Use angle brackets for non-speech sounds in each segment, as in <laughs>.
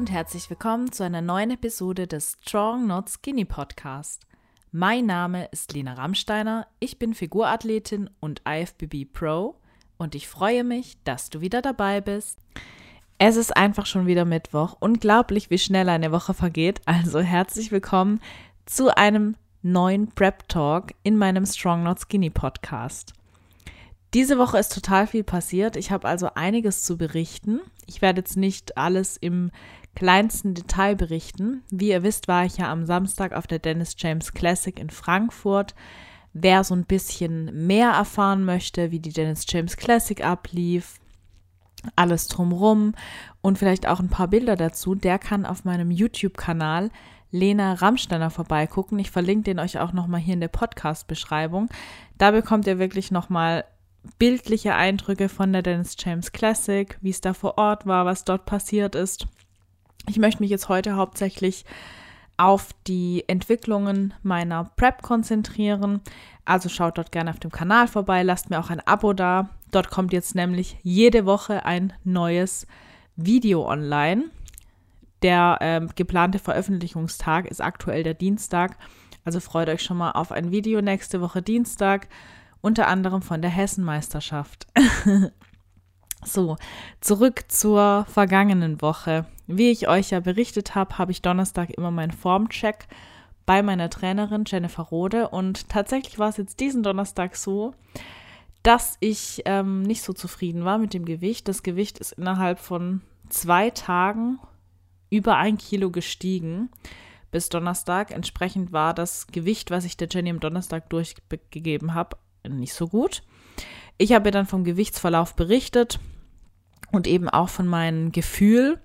und herzlich willkommen zu einer neuen Episode des Strong Not Skinny Podcast. Mein Name ist Lena Rammsteiner, ich bin Figurathletin und IFBB Pro und ich freue mich, dass du wieder dabei bist. Es ist einfach schon wieder Mittwoch, unglaublich, wie schnell eine Woche vergeht, also herzlich willkommen zu einem neuen Prep Talk in meinem Strong Not Skinny Podcast. Diese Woche ist total viel passiert. Ich habe also einiges zu berichten. Ich werde jetzt nicht alles im kleinsten Detail berichten. Wie ihr wisst, war ich ja am Samstag auf der Dennis James Classic in Frankfurt. Wer so ein bisschen mehr erfahren möchte, wie die Dennis James Classic ablief, alles drumrum und vielleicht auch ein paar Bilder dazu, der kann auf meinem YouTube-Kanal Lena Rammsteiner vorbeigucken. Ich verlinke den euch auch nochmal hier in der Podcast-Beschreibung. Da bekommt ihr wirklich nochmal bildliche Eindrücke von der Dennis James Classic, wie es da vor Ort war, was dort passiert ist. Ich möchte mich jetzt heute hauptsächlich auf die Entwicklungen meiner Prep konzentrieren. Also schaut dort gerne auf dem Kanal vorbei, lasst mir auch ein Abo da. Dort kommt jetzt nämlich jede Woche ein neues Video online. Der äh, geplante Veröffentlichungstag ist aktuell der Dienstag. Also freut euch schon mal auf ein Video nächste Woche Dienstag unter anderem von der Hessenmeisterschaft. <laughs> so, zurück zur vergangenen Woche. Wie ich euch ja berichtet habe, habe ich Donnerstag immer meinen Formcheck bei meiner Trainerin Jennifer Rode und tatsächlich war es jetzt diesen Donnerstag so, dass ich ähm, nicht so zufrieden war mit dem Gewicht. Das Gewicht ist innerhalb von zwei Tagen über ein Kilo gestiegen bis Donnerstag. Entsprechend war das Gewicht, was ich der Jenny am Donnerstag durchgegeben habe, nicht so gut. Ich habe dann vom Gewichtsverlauf berichtet und eben auch von meinem Gefühl,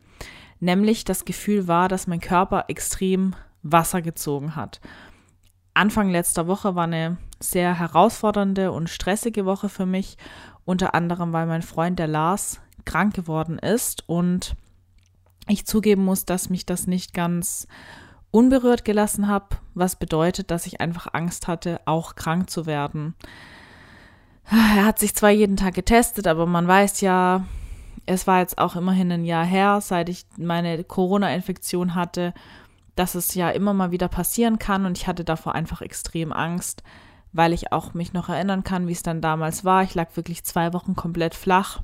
nämlich das Gefühl war, dass mein Körper extrem Wasser gezogen hat. Anfang letzter Woche war eine sehr herausfordernde und stressige Woche für mich, unter anderem weil mein Freund der Lars krank geworden ist und ich zugeben muss, dass mich das nicht ganz unberührt gelassen habe, was bedeutet, dass ich einfach Angst hatte, auch krank zu werden. Er hat sich zwar jeden Tag getestet, aber man weiß ja, es war jetzt auch immerhin ein Jahr her, seit ich meine Corona-Infektion hatte, dass es ja immer mal wieder passieren kann. Und ich hatte davor einfach extrem Angst, weil ich auch mich noch erinnern kann, wie es dann damals war. Ich lag wirklich zwei Wochen komplett flach.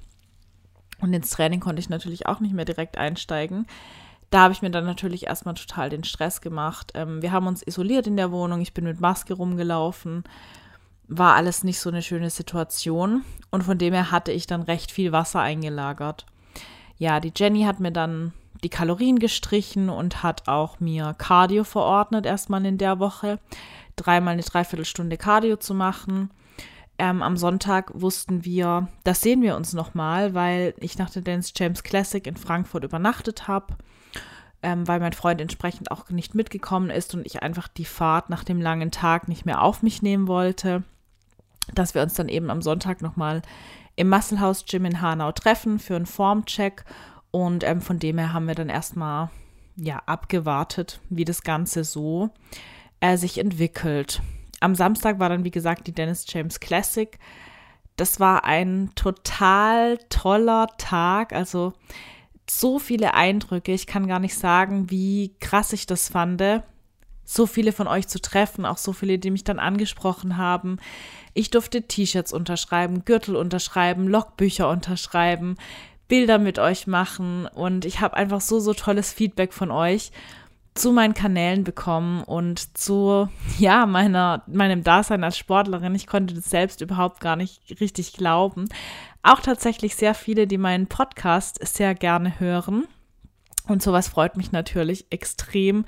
Und ins Training konnte ich natürlich auch nicht mehr direkt einsteigen. Da habe ich mir dann natürlich erstmal total den Stress gemacht. Ähm, wir haben uns isoliert in der Wohnung, ich bin mit Maske rumgelaufen, war alles nicht so eine schöne Situation und von dem her hatte ich dann recht viel Wasser eingelagert. Ja, die Jenny hat mir dann die Kalorien gestrichen und hat auch mir Cardio verordnet, erstmal in der Woche. Dreimal eine Dreiviertelstunde Cardio zu machen. Ähm, am Sonntag wussten wir, das sehen wir uns nochmal, weil ich nach der Dance James Classic in Frankfurt übernachtet habe ähm, weil mein Freund entsprechend auch nicht mitgekommen ist und ich einfach die Fahrt nach dem langen Tag nicht mehr auf mich nehmen wollte, dass wir uns dann eben am Sonntag nochmal im Muscle House Gym in Hanau treffen für einen Formcheck und ähm, von dem her haben wir dann erstmal ja abgewartet, wie das Ganze so äh, sich entwickelt. Am Samstag war dann wie gesagt die Dennis James Classic. Das war ein total toller Tag. Also so viele Eindrücke. Ich kann gar nicht sagen, wie krass ich das fand, so viele von euch zu treffen, auch so viele, die mich dann angesprochen haben. Ich durfte T-Shirts unterschreiben, Gürtel unterschreiben, Logbücher unterschreiben, Bilder mit euch machen und ich habe einfach so, so tolles Feedback von euch zu meinen Kanälen bekommen und zu, ja, meiner, meinem Dasein als Sportlerin. Ich konnte das selbst überhaupt gar nicht richtig glauben. Auch tatsächlich sehr viele, die meinen Podcast sehr gerne hören. Und sowas freut mich natürlich extrem,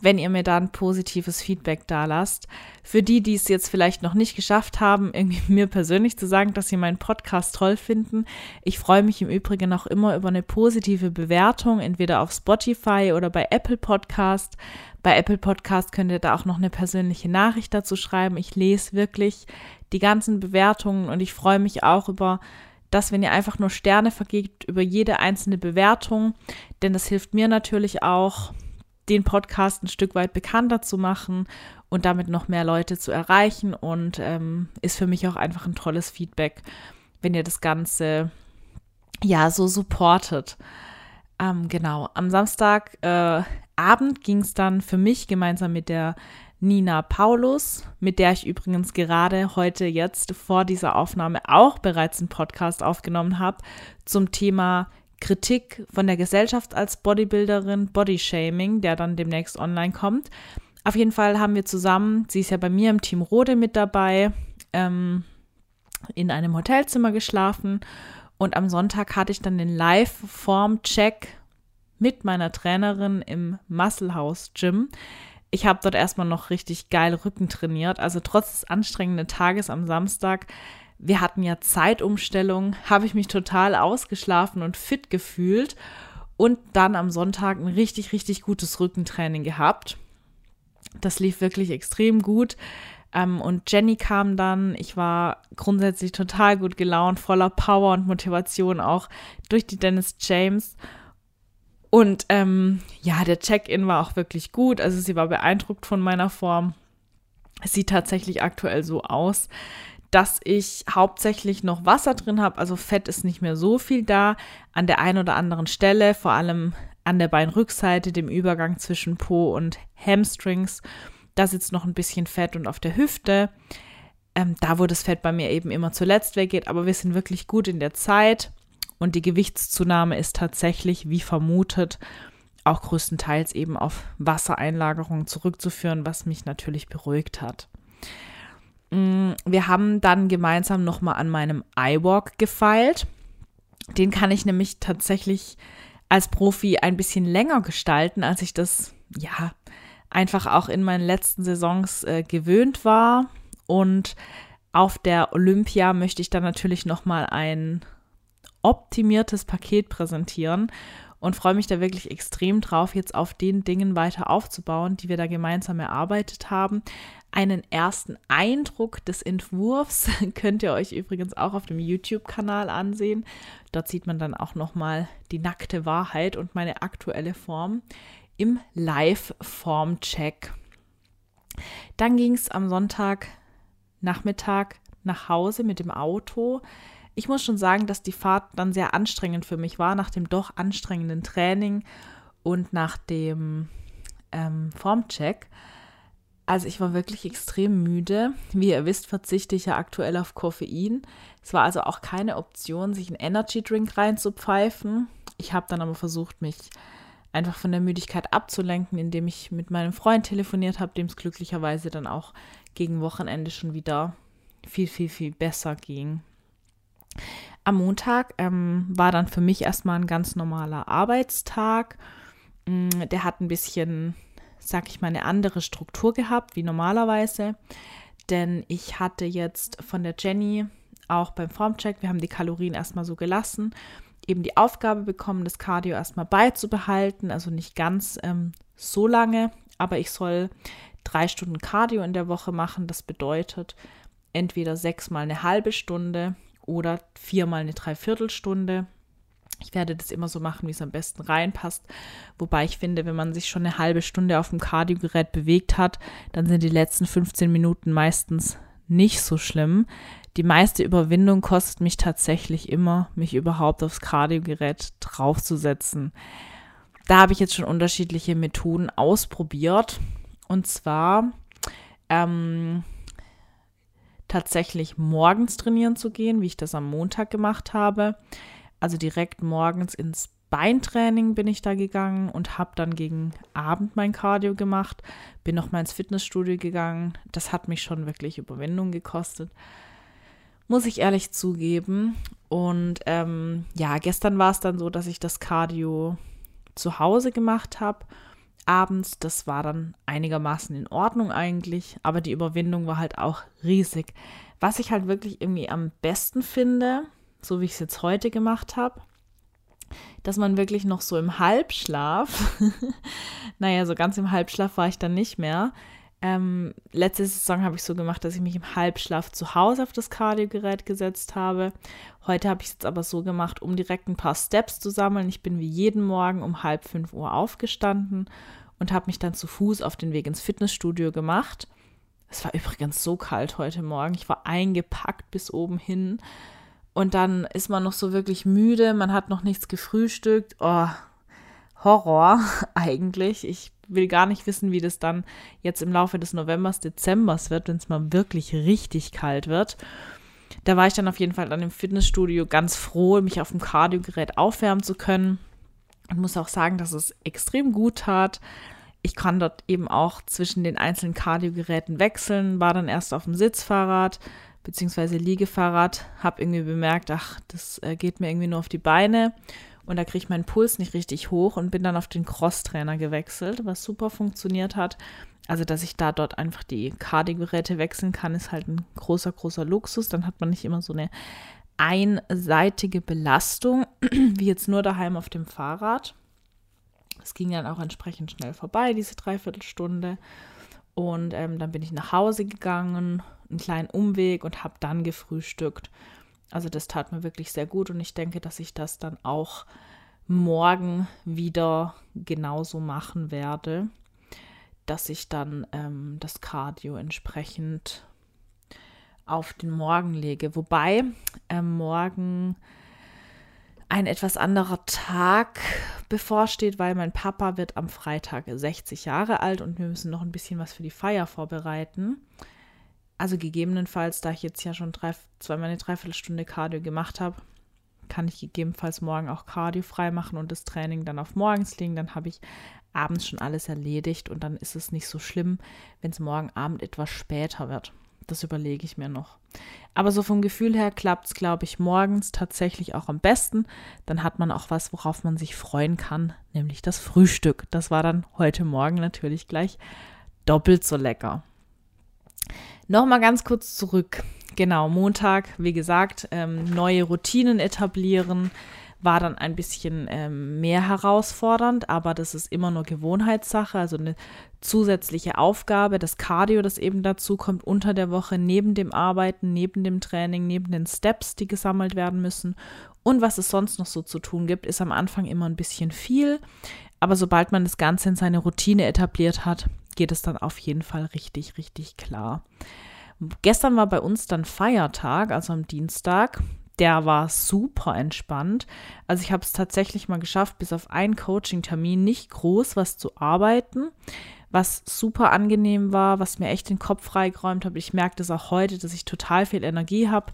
wenn ihr mir da ein positives Feedback da lasst. Für die, die es jetzt vielleicht noch nicht geschafft haben, irgendwie <laughs> mir persönlich zu sagen, dass sie meinen Podcast toll finden. Ich freue mich im Übrigen auch immer über eine positive Bewertung, entweder auf Spotify oder bei Apple Podcast. Bei Apple Podcast könnt ihr da auch noch eine persönliche Nachricht dazu schreiben. Ich lese wirklich die ganzen Bewertungen und ich freue mich auch über dass wenn ihr einfach nur Sterne vergebt über jede einzelne Bewertung, denn das hilft mir natürlich auch, den Podcast ein Stück weit bekannter zu machen und damit noch mehr Leute zu erreichen und ähm, ist für mich auch einfach ein tolles Feedback, wenn ihr das Ganze ja so supportet. Ähm, genau, am Samstagabend äh, ging es dann für mich gemeinsam mit der Nina Paulus, mit der ich übrigens gerade heute jetzt vor dieser Aufnahme auch bereits einen Podcast aufgenommen habe, zum Thema Kritik von der Gesellschaft als Bodybuilderin, Bodyshaming, der dann demnächst online kommt. Auf jeden Fall haben wir zusammen, sie ist ja bei mir im Team Rode mit dabei, ähm, in einem Hotelzimmer geschlafen und am Sonntag hatte ich dann den Live-Form-Check mit meiner Trainerin im Muscle House Gym ich habe dort erstmal noch richtig geil Rücken trainiert. Also trotz des anstrengenden Tages am Samstag, wir hatten ja Zeitumstellung, habe ich mich total ausgeschlafen und fit gefühlt und dann am Sonntag ein richtig, richtig gutes Rückentraining gehabt. Das lief wirklich extrem gut. Ähm, und Jenny kam dann. Ich war grundsätzlich total gut gelaunt, voller Power und Motivation auch durch die Dennis James. Und ähm, ja, der Check-in war auch wirklich gut. Also sie war beeindruckt von meiner Form. Es sieht tatsächlich aktuell so aus, dass ich hauptsächlich noch Wasser drin habe. Also Fett ist nicht mehr so viel da. An der einen oder anderen Stelle, vor allem an der Beinrückseite, dem Übergang zwischen Po und Hamstrings, da sitzt noch ein bisschen Fett und auf der Hüfte. Ähm, da, wo das Fett bei mir eben immer zuletzt weggeht. Aber wir sind wirklich gut in der Zeit. Und die Gewichtszunahme ist tatsächlich, wie vermutet, auch größtenteils eben auf Wassereinlagerungen zurückzuführen, was mich natürlich beruhigt hat. Mm, wir haben dann gemeinsam nochmal an meinem iWalk gefeilt. Den kann ich nämlich tatsächlich als Profi ein bisschen länger gestalten, als ich das ja einfach auch in meinen letzten Saisons äh, gewöhnt war. Und auf der Olympia möchte ich dann natürlich nochmal ein optimiertes Paket präsentieren und freue mich da wirklich extrem drauf, jetzt auf den Dingen weiter aufzubauen, die wir da gemeinsam erarbeitet haben. Einen ersten Eindruck des Entwurfs <laughs> könnt ihr euch übrigens auch auf dem YouTube-Kanal ansehen. Dort sieht man dann auch nochmal die nackte Wahrheit und meine aktuelle Form im Live-Form-Check. Dann ging es am Sonntagnachmittag nach Hause mit dem Auto. Ich muss schon sagen, dass die Fahrt dann sehr anstrengend für mich war, nach dem doch anstrengenden Training und nach dem ähm, Formcheck. Also ich war wirklich extrem müde. Wie ihr wisst, verzichte ich ja aktuell auf Koffein. Es war also auch keine Option, sich einen Energy Drink reinzupfeifen. Ich habe dann aber versucht, mich einfach von der Müdigkeit abzulenken, indem ich mit meinem Freund telefoniert habe, dem es glücklicherweise dann auch gegen Wochenende schon wieder viel, viel, viel besser ging. Am Montag ähm, war dann für mich erstmal ein ganz normaler Arbeitstag. Mm, der hat ein bisschen, sag ich mal, eine andere Struktur gehabt wie normalerweise. Denn ich hatte jetzt von der Jenny auch beim Formcheck, wir haben die Kalorien erstmal so gelassen, eben die Aufgabe bekommen, das Cardio erstmal beizubehalten. Also nicht ganz ähm, so lange, aber ich soll drei Stunden Cardio in der Woche machen. Das bedeutet entweder sechsmal eine halbe Stunde oder viermal eine Dreiviertelstunde. Ich werde das immer so machen, wie es am besten reinpasst. Wobei ich finde, wenn man sich schon eine halbe Stunde auf dem Kardiogerät bewegt hat, dann sind die letzten 15 Minuten meistens nicht so schlimm. Die meiste Überwindung kostet mich tatsächlich immer, mich überhaupt aufs Kardiogerät draufzusetzen. Da habe ich jetzt schon unterschiedliche Methoden ausprobiert. Und zwar ähm, tatsächlich morgens trainieren zu gehen, wie ich das am Montag gemacht habe. Also direkt morgens ins Beintraining bin ich da gegangen und habe dann gegen Abend mein Cardio gemacht, bin noch mal ins Fitnessstudio gegangen. Das hat mich schon wirklich Überwindung gekostet, muss ich ehrlich zugeben. Und ähm, ja, gestern war es dann so, dass ich das Cardio zu Hause gemacht habe abends. Das war dann einigermaßen in Ordnung eigentlich, aber die Überwindung war halt auch riesig. Was ich halt wirklich irgendwie am besten finde, so wie ich es jetzt heute gemacht habe, dass man wirklich noch so im Halbschlaf, <laughs> naja, so ganz im Halbschlaf war ich dann nicht mehr. Ähm, letzte Saison habe ich so gemacht, dass ich mich im Halbschlaf zu Hause auf das Kardiogerät gesetzt habe. Heute habe ich es jetzt aber so gemacht, um direkt ein paar Steps zu sammeln. Ich bin wie jeden Morgen um halb fünf Uhr aufgestanden und habe mich dann zu Fuß auf den Weg ins Fitnessstudio gemacht. Es war übrigens so kalt heute Morgen. Ich war eingepackt bis oben hin. Und dann ist man noch so wirklich müde, man hat noch nichts gefrühstückt. Oh, Horror <laughs> eigentlich. Ich will gar nicht wissen, wie das dann jetzt im Laufe des Novembers, Dezembers wird, wenn es mal wirklich richtig kalt wird. Da war ich dann auf jeden Fall dann im Fitnessstudio ganz froh, mich auf dem Kardiogerät aufwärmen zu können. Und muss auch sagen, dass es extrem gut tat. Ich kann dort eben auch zwischen den einzelnen Kardiogeräten wechseln, war dann erst auf dem Sitzfahrrad bzw. Liegefahrrad, habe irgendwie bemerkt, ach, das äh, geht mir irgendwie nur auf die Beine und da kriege ich meinen Puls nicht richtig hoch und bin dann auf den Crosstrainer gewechselt, was super funktioniert hat. Also, dass ich da dort einfach die Cardio-Geräte wechseln kann, ist halt ein großer, großer Luxus. Dann hat man nicht immer so eine einseitige Belastung, <clears throat> wie jetzt nur daheim auf dem Fahrrad. Es ging dann auch entsprechend schnell vorbei, diese Dreiviertelstunde. Und ähm, dann bin ich nach Hause gegangen, einen kleinen Umweg und habe dann gefrühstückt. Also das tat mir wirklich sehr gut und ich denke, dass ich das dann auch morgen wieder genauso machen werde, dass ich dann ähm, das Cardio entsprechend auf den Morgen lege. Wobei ähm, morgen ein etwas anderer Tag bevorsteht, weil mein Papa wird am Freitag 60 Jahre alt und wir müssen noch ein bisschen was für die Feier vorbereiten. Also gegebenenfalls, da ich jetzt ja schon drei, zweimal eine Dreiviertelstunde Cardio gemacht habe, kann ich gegebenenfalls morgen auch Cardio frei machen und das Training dann auf morgens legen. Dann habe ich abends schon alles erledigt und dann ist es nicht so schlimm, wenn es morgen Abend etwas später wird. Das überlege ich mir noch. Aber so vom Gefühl her klappt es, glaube ich, morgens tatsächlich auch am besten. Dann hat man auch was, worauf man sich freuen kann, nämlich das Frühstück. Das war dann heute Morgen natürlich gleich doppelt so lecker. Nochmal ganz kurz zurück. Genau, Montag, wie gesagt, ähm, neue Routinen etablieren war dann ein bisschen ähm, mehr herausfordernd, aber das ist immer nur Gewohnheitssache, also eine zusätzliche Aufgabe, das Cardio, das eben dazu kommt unter der Woche, neben dem Arbeiten, neben dem Training, neben den Steps, die gesammelt werden müssen. Und was es sonst noch so zu tun gibt, ist am Anfang immer ein bisschen viel, aber sobald man das Ganze in seine Routine etabliert hat, geht es dann auf jeden Fall richtig, richtig klar. Gestern war bei uns dann Feiertag, also am Dienstag. Der war super entspannt. Also ich habe es tatsächlich mal geschafft, bis auf einen Coaching-Termin nicht groß was zu arbeiten, was super angenehm war, was mir echt den Kopf freigeräumt hat. Ich merke das auch heute, dass ich total viel Energie habe,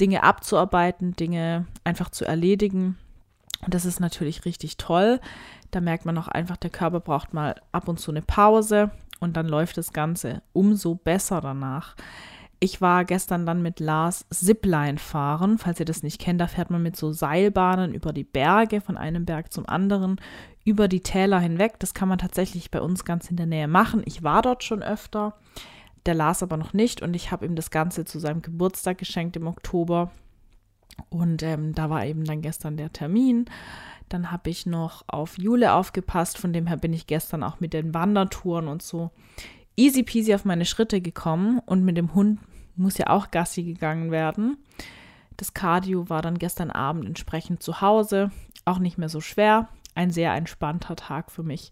Dinge abzuarbeiten, Dinge einfach zu erledigen. Und das ist natürlich richtig toll. Da merkt man auch einfach, der Körper braucht mal ab und zu eine Pause und dann läuft das Ganze umso besser danach. Ich war gestern dann mit Lars Zipline fahren. Falls ihr das nicht kennt, da fährt man mit so Seilbahnen über die Berge, von einem Berg zum anderen, über die Täler hinweg. Das kann man tatsächlich bei uns ganz in der Nähe machen. Ich war dort schon öfter, der Lars aber noch nicht und ich habe ihm das Ganze zu seinem Geburtstag geschenkt im Oktober. Und ähm, da war eben dann gestern der Termin. Dann habe ich noch auf Jule aufgepasst, von dem her bin ich gestern auch mit den Wandertouren und so easy peasy auf meine Schritte gekommen und mit dem Hund muss ja auch Gassi gegangen werden. Das Cardio war dann gestern Abend entsprechend zu Hause, auch nicht mehr so schwer. Ein sehr entspannter Tag für mich,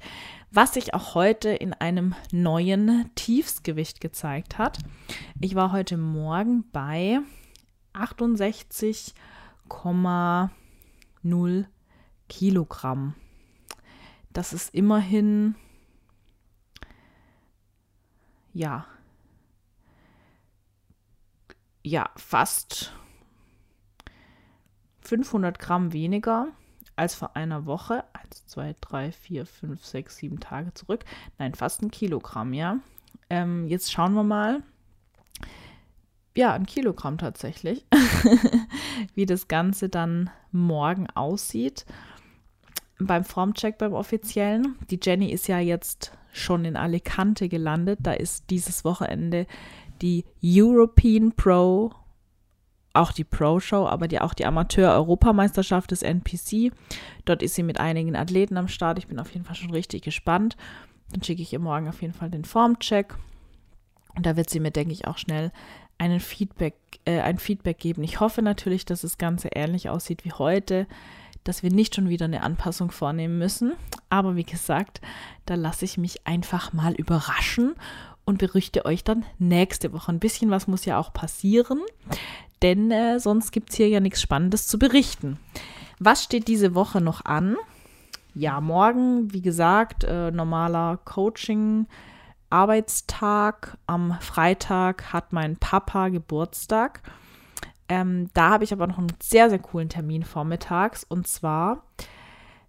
was sich auch heute in einem neuen Tiefsgewicht gezeigt hat. Ich war heute Morgen bei 68,0 Kilogramm. Das ist immerhin, ja, ja, fast 500 Gramm weniger als vor einer Woche. 1, 2, 3, 4, 5, 6, 7 Tage zurück. Nein, fast ein Kilogramm, ja. Ähm, jetzt schauen wir mal. Ja, ein Kilogramm tatsächlich. <laughs> wie das Ganze dann morgen aussieht beim Formcheck beim offiziellen. Die Jenny ist ja jetzt schon in Alicante gelandet. Da ist dieses Wochenende die European Pro, auch die Pro-Show, aber die, auch die Amateur-Europameisterschaft des NPC. Dort ist sie mit einigen Athleten am Start. Ich bin auf jeden Fall schon richtig gespannt. Dann schicke ich ihr morgen auf jeden Fall den Formcheck. Und da wird sie mir, denke ich, auch schnell einen Feedback, äh, ein Feedback geben. Ich hoffe natürlich, dass das Ganze ähnlich aussieht wie heute dass wir nicht schon wieder eine Anpassung vornehmen müssen. Aber wie gesagt, da lasse ich mich einfach mal überraschen und berichte euch dann nächste Woche. Ein bisschen was muss ja auch passieren, denn äh, sonst gibt es hier ja nichts Spannendes zu berichten. Was steht diese Woche noch an? ja, morgen, wie gesagt, äh, normaler Coaching. Arbeitstag. Am Freitag hat mein Papa Geburtstag. Ähm, da habe ich aber noch einen sehr, sehr coolen Termin vormittags. Und zwar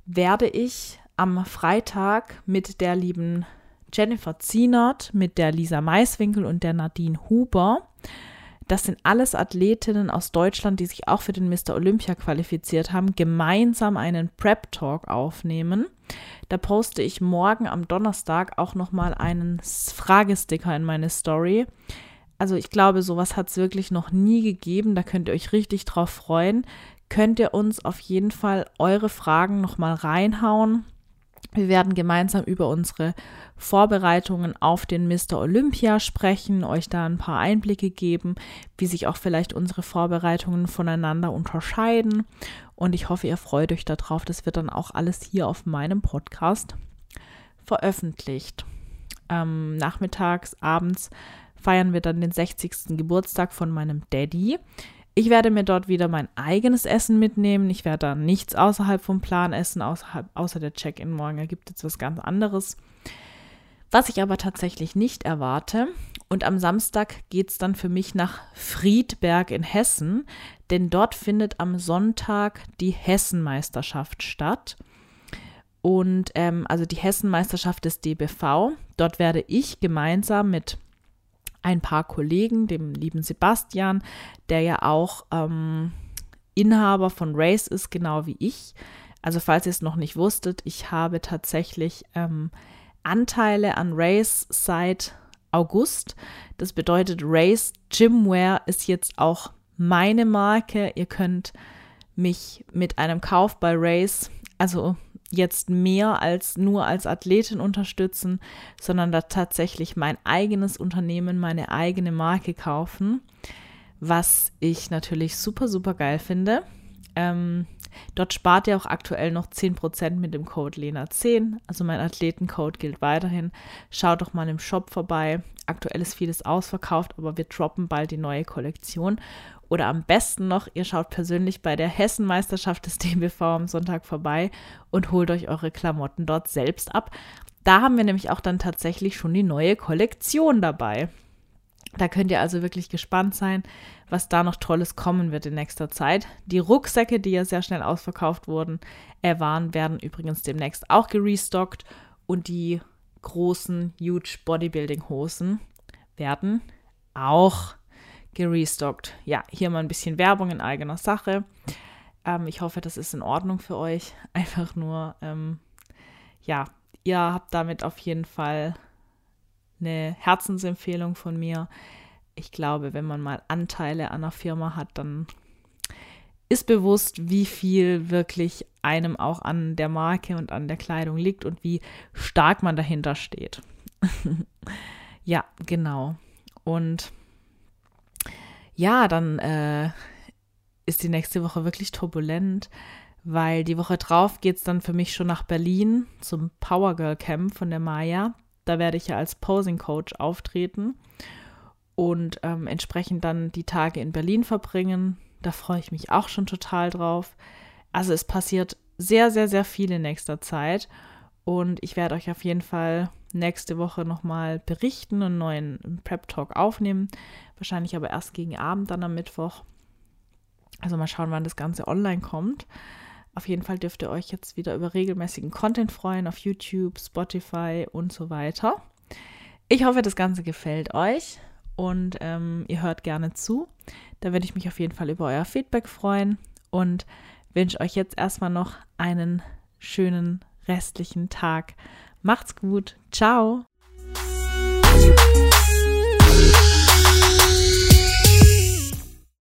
werde ich am Freitag mit der lieben Jennifer Zienert, mit der Lisa Maiswinkel und der Nadine Huber das sind alles Athletinnen aus Deutschland, die sich auch für den Mr. Olympia qualifiziert haben, gemeinsam einen Prep Talk aufnehmen. Da poste ich morgen am Donnerstag auch nochmal einen Fragesticker in meine Story. Also ich glaube, sowas hat es wirklich noch nie gegeben. Da könnt ihr euch richtig drauf freuen. Könnt ihr uns auf jeden Fall eure Fragen nochmal reinhauen. Wir werden gemeinsam über unsere Vorbereitungen auf den Mr. Olympia sprechen, euch da ein paar Einblicke geben, wie sich auch vielleicht unsere Vorbereitungen voneinander unterscheiden. Und ich hoffe, ihr freut euch darauf. Das wird dann auch alles hier auf meinem Podcast veröffentlicht. Ähm, nachmittags, abends feiern wir dann den 60. Geburtstag von meinem Daddy. Ich werde mir dort wieder mein eigenes Essen mitnehmen. Ich werde da nichts außerhalb vom Plan essen, außerhalb, außer der Check-in morgen ergibt jetzt was ganz anderes. Was ich aber tatsächlich nicht erwarte. Und am Samstag geht es dann für mich nach Friedberg in Hessen, denn dort findet am Sonntag die Hessenmeisterschaft statt. Und ähm, also die Hessenmeisterschaft des DBV. Dort werde ich gemeinsam mit ein paar Kollegen, dem lieben Sebastian, der ja auch ähm, Inhaber von Race ist, genau wie ich. Also falls ihr es noch nicht wusstet, ich habe tatsächlich ähm, Anteile an Race seit August. Das bedeutet, Race Gymwear ist jetzt auch meine Marke. Ihr könnt mich mit einem Kauf bei Race, also jetzt mehr als nur als Athletin unterstützen, sondern da tatsächlich mein eigenes Unternehmen, meine eigene Marke kaufen, was ich natürlich super, super geil finde. Ähm, dort spart ihr auch aktuell noch 10% mit dem Code LENA10. Also mein Athletencode gilt weiterhin. Schaut doch mal im Shop vorbei. Aktuell ist vieles ausverkauft, aber wir droppen bald die neue Kollektion. Oder am besten noch, ihr schaut persönlich bei der Hessenmeisterschaft des DBV am Sonntag vorbei und holt euch eure Klamotten dort selbst ab. Da haben wir nämlich auch dann tatsächlich schon die neue Kollektion dabei. Da könnt ihr also wirklich gespannt sein, was da noch Tolles kommen wird in nächster Zeit. Die Rucksäcke, die ja sehr schnell ausverkauft wurden, äh, waren, werden übrigens demnächst auch gerestockt und die großen Huge Bodybuilding Hosen werden auch gerestockt. Ja, hier mal ein bisschen Werbung in eigener Sache. Ähm, ich hoffe, das ist in Ordnung für euch. <laughs> Einfach nur, ähm, ja, ihr habt damit auf jeden Fall eine Herzensempfehlung von mir. Ich glaube, wenn man mal Anteile an einer Firma hat, dann ist bewusst, wie viel wirklich einem auch an der Marke und an der Kleidung liegt und wie stark man dahinter steht. <laughs> ja, genau. Und ja, dann äh, ist die nächste Woche wirklich turbulent, weil die Woche drauf geht es dann für mich schon nach Berlin zum Power Girl Camp von der Maya. Da werde ich ja als Posing Coach auftreten und ähm, entsprechend dann die Tage in Berlin verbringen. Da freue ich mich auch schon total drauf. Also es passiert sehr, sehr, sehr viel in nächster Zeit und ich werde euch auf jeden Fall nächste Woche nochmal berichten und einen neuen Prep Talk aufnehmen. Wahrscheinlich aber erst gegen Abend, dann am Mittwoch. Also mal schauen, wann das Ganze online kommt. Auf jeden Fall dürft ihr euch jetzt wieder über regelmäßigen Content freuen auf YouTube, Spotify und so weiter. Ich hoffe, das Ganze gefällt euch und ähm, ihr hört gerne zu. Da würde ich mich auf jeden Fall über euer Feedback freuen und wünsche euch jetzt erstmal noch einen schönen restlichen Tag. Macht's gut. Ciao.